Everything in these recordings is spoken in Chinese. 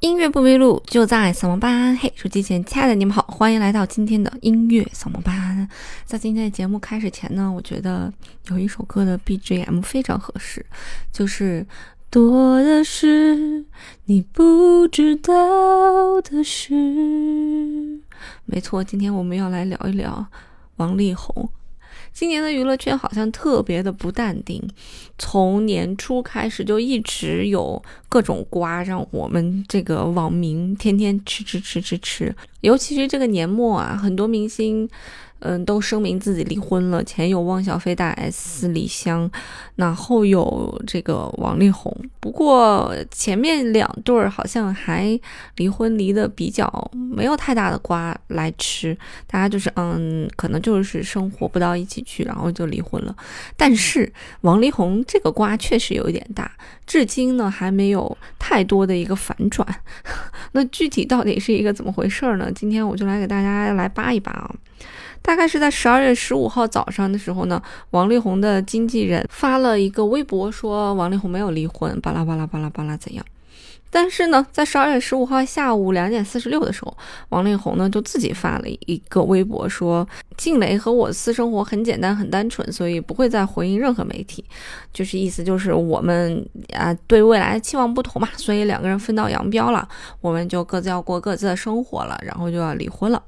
音乐不迷路，就在扫盲班。嘿，手机前亲爱的你们好，欢迎来到今天的音乐扫盲班。在今天的节目开始前呢，我觉得有一首歌的 BGM 非常合适，就是多的是你不知道的事。没错，今天我们要来聊一聊王力宏。今年的娱乐圈好像特别的不淡定，从年初开始就一直有各种瓜让我们这个网民天天吃吃吃吃吃，尤其是这个年末啊，很多明星。嗯，都声明自己离婚了。前有汪小菲、大 S、李湘，那后有这个王力宏。不过前面两对儿好像还离婚离的比较没有太大的瓜来吃，大家就是嗯，可能就是生活不到一起去，然后就离婚了。但是王力宏这个瓜确实有一点大，至今呢还没有太多的一个反转。那具体到底是一个怎么回事呢？今天我就来给大家来扒一扒啊。大概是在十二月十五号早上的时候呢，王力宏的经纪人发了一个微博，说王力宏没有离婚，巴拉巴拉巴拉巴拉怎样？但是呢，在十二月十五号下午两点四十六的时候，王力宏呢就自己发了一个微博，说静蕾和我私生活很简单很单纯，所以不会再回应任何媒体，就是意思就是我们啊对未来的期望不同嘛，所以两个人分道扬镳了，我们就各自要过各自的生活了，然后就要离婚了。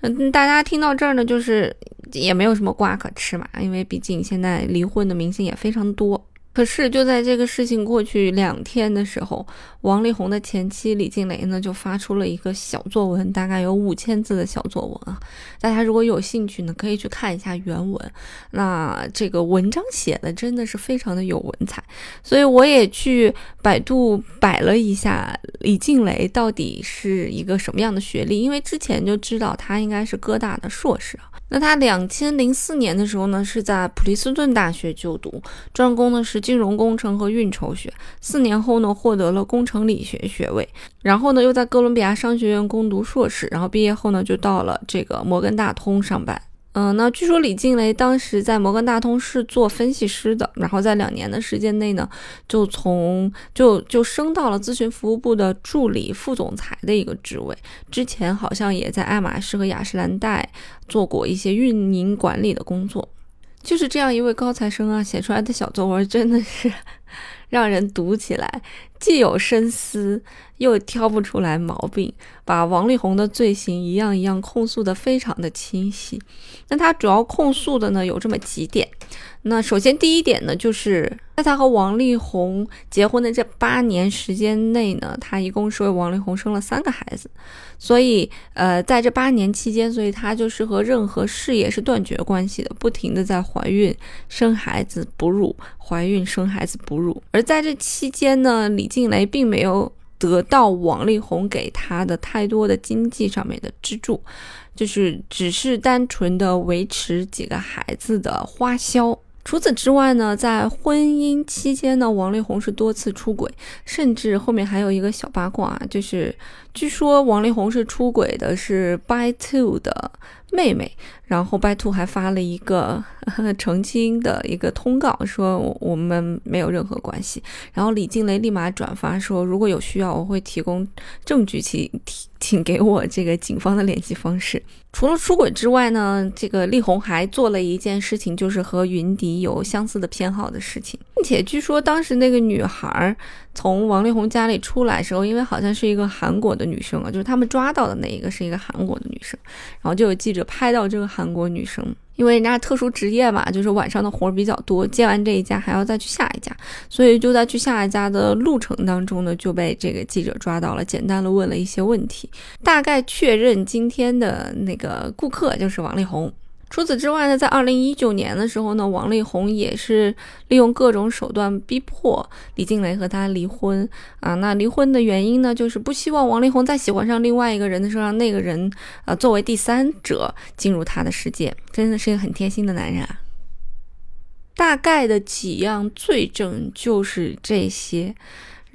嗯，大家听到这儿呢，就是也没有什么瓜可吃嘛，因为毕竟现在离婚的明星也非常多。可是就在这个事情过去两天的时候，王力宏的前妻李静蕾呢就发出了一个小作文，大概有五千字的小作文啊。大家如果有兴趣呢，可以去看一下原文。那这个文章写的真的是非常的有文采，所以我也去百度摆了一下李静蕾到底是一个什么样的学历，因为之前就知道她应该是哥大的硕士啊。那他两千零四年的时候呢，是在普林斯顿大学就读，专攻的是金融工程和运筹学。四年后呢，获得了工程理学学位，然后呢，又在哥伦比亚商学院攻读硕士，然后毕业后呢，就到了这个摩根大通上班。嗯，那据说李静蕾当时在摩根大通是做分析师的，然后在两年的时间内呢，就从就就升到了咨询服务部的助理副总裁的一个职位。之前好像也在爱马仕和雅诗兰黛做过一些运营管理的工作。就是这样一位高材生啊，写出来的小作文真的是 让人读起来既有深思。又挑不出来毛病，把王力宏的罪行一样一样控诉的非常的清晰。那他主要控诉的呢有这么几点。那首先第一点呢，就是在他和王力宏结婚的这八年时间内呢，他一共是为王力宏生了三个孩子。所以，呃，在这八年期间，所以他就是和任何事业是断绝关系的，不停的在怀孕、生孩子、哺乳、怀孕、生孩子、哺乳。而在这期间呢，李静蕾并没有。得到王力宏给他的太多的经济上面的支柱，就是只是单纯的维持几个孩子的花销。除此之外呢，在婚姻期间呢，王力宏是多次出轨，甚至后面还有一个小八卦，就是据说王力宏是出轨的是 By Two 的妹妹。然后 By Two 还发了一个 澄清的一个通告，说我们没有任何关系。然后李静蕾立马转发说，如果有需要，我会提供证据，请请给我这个警方的联系方式。除了出轨之外呢，这个力宏还做了一件事情，就是和云迪有相似的偏好的事情，并且据说当时那个女孩从王力宏家里出来时候，因为好像是一个韩国的女生啊，就是他们抓到的那一个是一个韩国的女生，然后就有记者拍到这个。韩国女生，因为人家特殊职业嘛，就是晚上的活比较多，接完这一家还要再去下一家，所以就在去下一家的路程当中呢，就被这个记者抓到了，简单的问了一些问题，大概确认今天的那个顾客就是王力宏。除此之外呢，在二零一九年的时候呢，王力宏也是利用各种手段逼迫李静蕾和他离婚啊。那离婚的原因呢，就是不希望王力宏再喜欢上另外一个人的时候，让那个人啊作为第三者进入他的世界。真的是一个很贴心的男人啊。大概的几样罪证就是这些。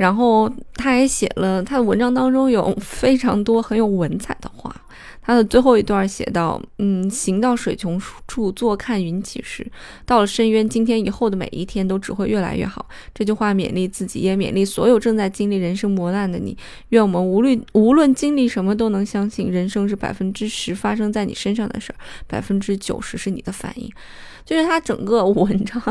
然后他还写了他的文章当中有非常多很有文采的话。他的最后一段写道：“嗯，行到水穷处，坐看云起时。到了深渊，今天以后的每一天都只会越来越好。”这句话勉励自己，也勉励所有正在经历人生磨难的你。愿我们无论无论经历什么，都能相信人生是百分之十发生在你身上的事儿，百分之九十是你的反应。就是他整个文章。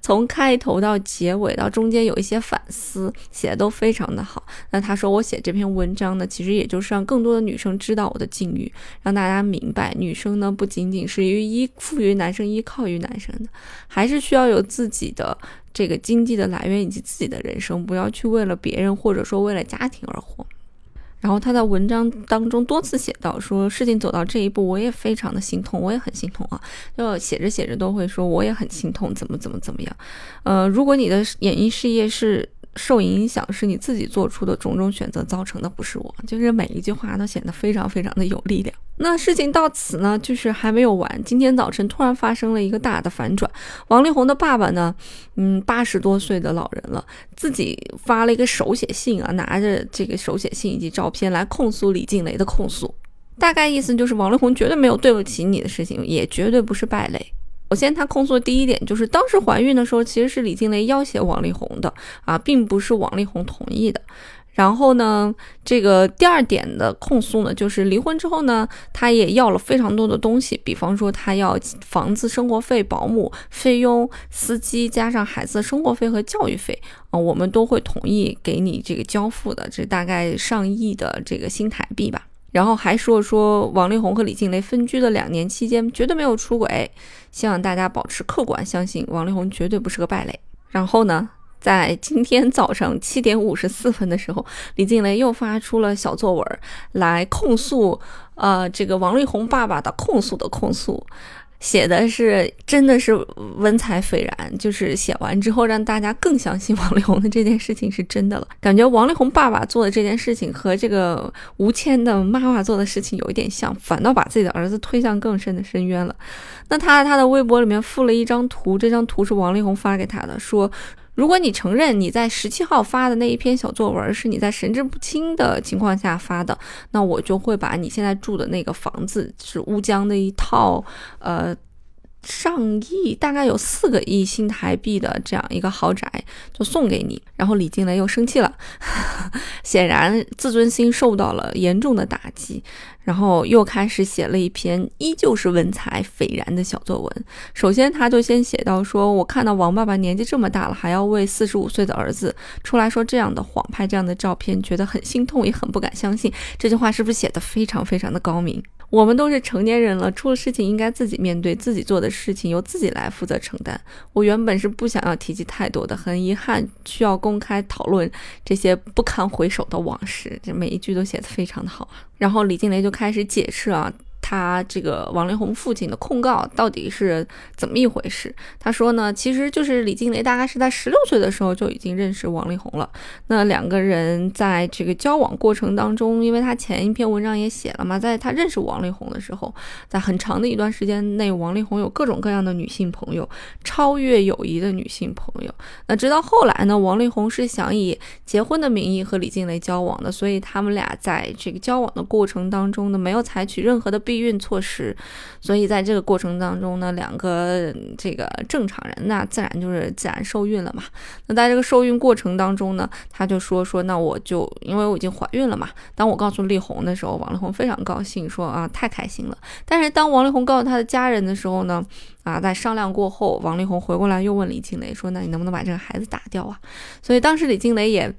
从开头到结尾到中间有一些反思，写的都非常的好。那他说我写这篇文章呢，其实也就是让更多的女生知道我的境遇，让大家明白女生呢不仅仅是于依附于男生、依靠于男生的，还是需要有自己的这个经济的来源以及自己的人生，不要去为了别人或者说为了家庭而活。然后他在文章当中多次写到，说事情走到这一步，我也非常的心痛，我也很心痛啊。就写着写着都会说，我也很心痛，怎么怎么怎么样。呃，如果你的演艺事业是。受影响是你自己做出的种种选择造成的，不是我。就是每一句话都显得非常非常的有力量。那事情到此呢，就是还没有完。今天早晨突然发生了一个大的反转。王力宏的爸爸呢，嗯，八十多岁的老人了，自己发了一个手写信啊，拿着这个手写信以及照片来控诉李静蕾的控诉。大概意思就是王力宏绝对没有对不起你的事情，也绝对不是败类。首先，他控诉第一点就是当时怀孕的时候，其实是李静蕾要挟王力宏的啊，并不是王力宏同意的。然后呢，这个第二点的控诉呢，就是离婚之后呢，他也要了非常多的东西，比方说他要房子、生活费、保姆费用、司机，加上孩子的生活费和教育费啊，我们都会同意给你这个交付的，这大概上亿的这个新台币吧。然后还说说王力宏和李静蕾分居的两年期间绝对没有出轨，希望大家保持客观，相信王力宏绝对不是个败类。然后呢，在今天早上七点五十四分的时候，李静蕾又发出了小作文来控诉，呃，这个王力宏爸爸的控诉的控诉。写的是真的是文采斐然，就是写完之后让大家更相信王力宏的这件事情是真的了。感觉王力宏爸爸做的这件事情和这个吴谦的妈妈做的事情有一点像，反倒把自己的儿子推向更深的深渊了。那他他的微博里面附了一张图，这张图是王力宏发给他的，说。如果你承认你在十七号发的那一篇小作文是你在神志不清的情况下发的，那我就会把你现在住的那个房子是乌江的一套，呃。上亿，大概有四个亿新台币的这样一个豪宅，就送给你。然后李金雷又生气了，显然自尊心受到了严重的打击，然后又开始写了一篇依旧是文采斐然的小作文。首先，他就先写到说：“我看到王爸爸年纪这么大了，还要为四十五岁的儿子出来说这样的谎，拍这样的照片，觉得很心痛，也很不敢相信。”这句话是不是写的非常非常的高明？我们都是成年人了，出了事情应该自己面对，自己做的事情由自己来负责承担。我原本是不想要提及太多的，很遗憾需要公开讨论这些不堪回首的往事。这每一句都写得非常的好。然后李静蕾就开始解释啊。他这个王力宏父亲的控告到底是怎么一回事？他说呢，其实就是李静蕾大概是在十六岁的时候就已经认识王力宏了。那两个人在这个交往过程当中，因为他前一篇文章也写了嘛，在他认识王力宏的时候，在很长的一段时间内，王力宏有各种各样的女性朋友，超越友谊的女性朋友。那直到后来呢，王力宏是想以结婚的名义和李静蕾交往的，所以他们俩在这个交往的过程当中呢，没有采取任何的避。孕措施，所以在这个过程当中呢，两个这个正常人那自然就是自然受孕了嘛。那在这个受孕过程当中呢，他就说说，那我就因为我已经怀孕了嘛。当我告诉力宏的时候，王力宏非常高兴，说啊太开心了。但是当王力宏告诉他的家人的时候呢，啊在商量过后，王力宏回过来又问李静蕾说，那你能不能把这个孩子打掉啊？所以当时李静蕾也。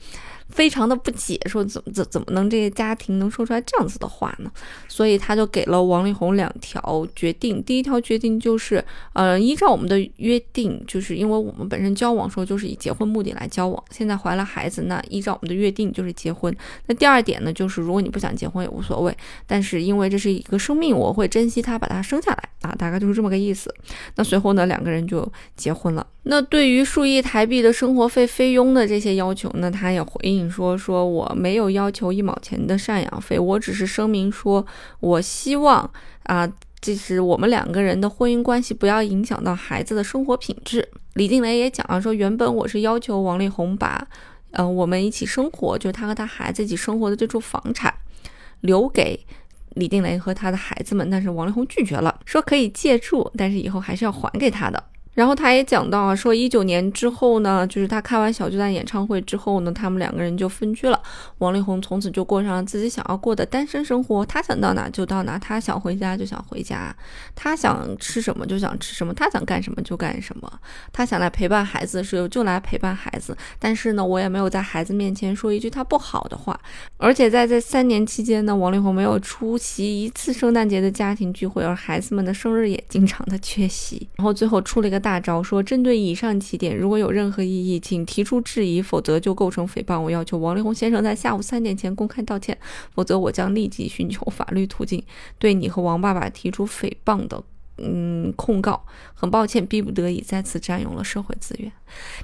非常的不解，说怎么怎怎么能这个家庭能说出来这样子的话呢？所以他就给了王力宏两条决定。第一条决定就是，呃，依照我们的约定，就是因为我们本身交往时候就是以结婚目的来交往，现在怀了孩子，那依照我们的约定就是结婚。那第二点呢，就是如果你不想结婚也无所谓，但是因为这是一个生命，我会珍惜它，把它生下来啊，大概就是这么个意思。那随后呢，两个人就结婚了。那对于数亿台币的生活费费用的这些要求呢，他也回应说：“说我没有要求一毛钱的赡养费，我只是声明说，我希望啊，就是我们两个人的婚姻关系不要影响到孩子的生活品质。”李静蕾也讲了说：“原本我是要求王力宏把。”嗯，我们一起生活，就是他和他孩子一起生活的这处房产，留给李定雷和他的孩子们，但是王力宏拒绝了，说可以借住，但是以后还是要还给他的。然后他也讲到啊，说一九年之后呢，就是他开完小巨蛋演唱会之后呢，他们两个人就分居了。王力宏从此就过上了自己想要过的单身生活，他想到哪就到哪，他想回家就想回家，他想吃什么就想吃什么，他想干什么就干什么，他想来陪伴孩子的时候就来陪伴孩子。但是呢，我也没有在孩子面前说一句他不好的话。而且在这三年期间呢，王力宏没有出席一次圣诞节的家庭聚会，而孩子们的生日也经常的缺席。然后最后出了一个。大招说，针对以上几点，如果有任何异议，请提出质疑，否则就构成诽谤。我要求王力宏先生在下午三点前公开道歉，否则我将立即寻求法律途径，对你和王爸爸提出诽谤的。嗯，控告很抱歉，逼不得已再次占用了社会资源，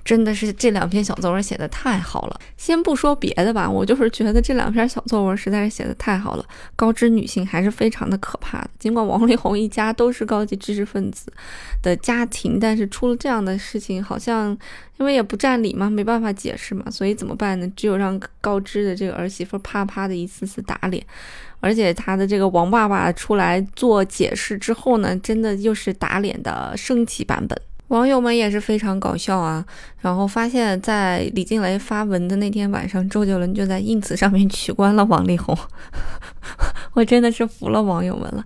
真的是这两篇小作文写的太好了。先不说别的吧，我就是觉得这两篇小作文实在是写的太好了。高知女性还是非常的可怕的，尽管王力宏一家都是高级知识分子的家庭，但是出了这样的事情，好像因为也不占理嘛，没办法解释嘛，所以怎么办呢？只有让高知的这个儿媳妇啪啪的一次次打脸。而且他的这个王爸爸出来做解释之后呢，真的又是打脸的升级版本。网友们也是非常搞笑啊，然后发现，在李静蕾发文的那天晚上，周杰伦就在 ins 上面取关了王力宏，我真的是服了网友们了。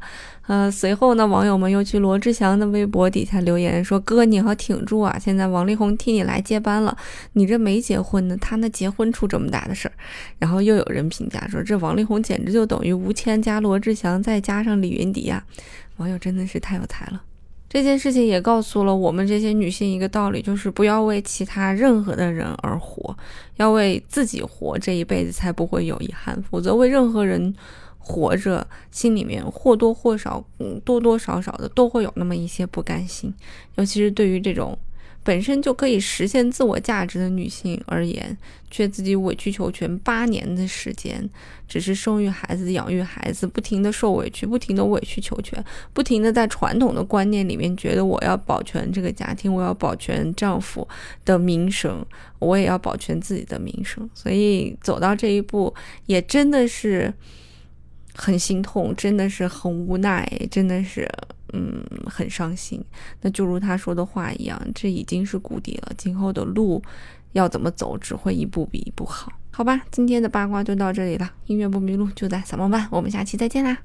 呃，随后呢，网友们又去罗志祥的微博底下留言说：“哥，你要挺住啊！现在王力宏替你来接班了，你这没结婚呢，他那结婚出这么大的事儿。”然后又有人评价说：“这王力宏简直就等于吴谦加罗志祥再加上李云迪呀！”网友真的是太有才了。这件事情也告诉了我们这些女性一个道理，就是不要为其他任何的人而活，要为自己活，这一辈子才不会有遗憾。否则为任何人活着，心里面或多或少，嗯，多多少少的都会有那么一些不甘心，尤其是对于这种。本身就可以实现自我价值的女性而言，却自己委曲求全八年的时间，只是生育孩子、养育孩子，不停的受委屈，不停的委曲求全，不停的在传统的观念里面觉得我要保全这个家庭，我要保全丈夫的名声，我也要保全自己的名声，所以走到这一步，也真的是很心痛，真的是很无奈，真的是。嗯，很伤心。那就如他说的话一样，这已经是谷底了。今后的路要怎么走，只会一步比一步好。好吧，今天的八卦就到这里了。音乐不迷路，就在扫盲班。我们下期再见啦！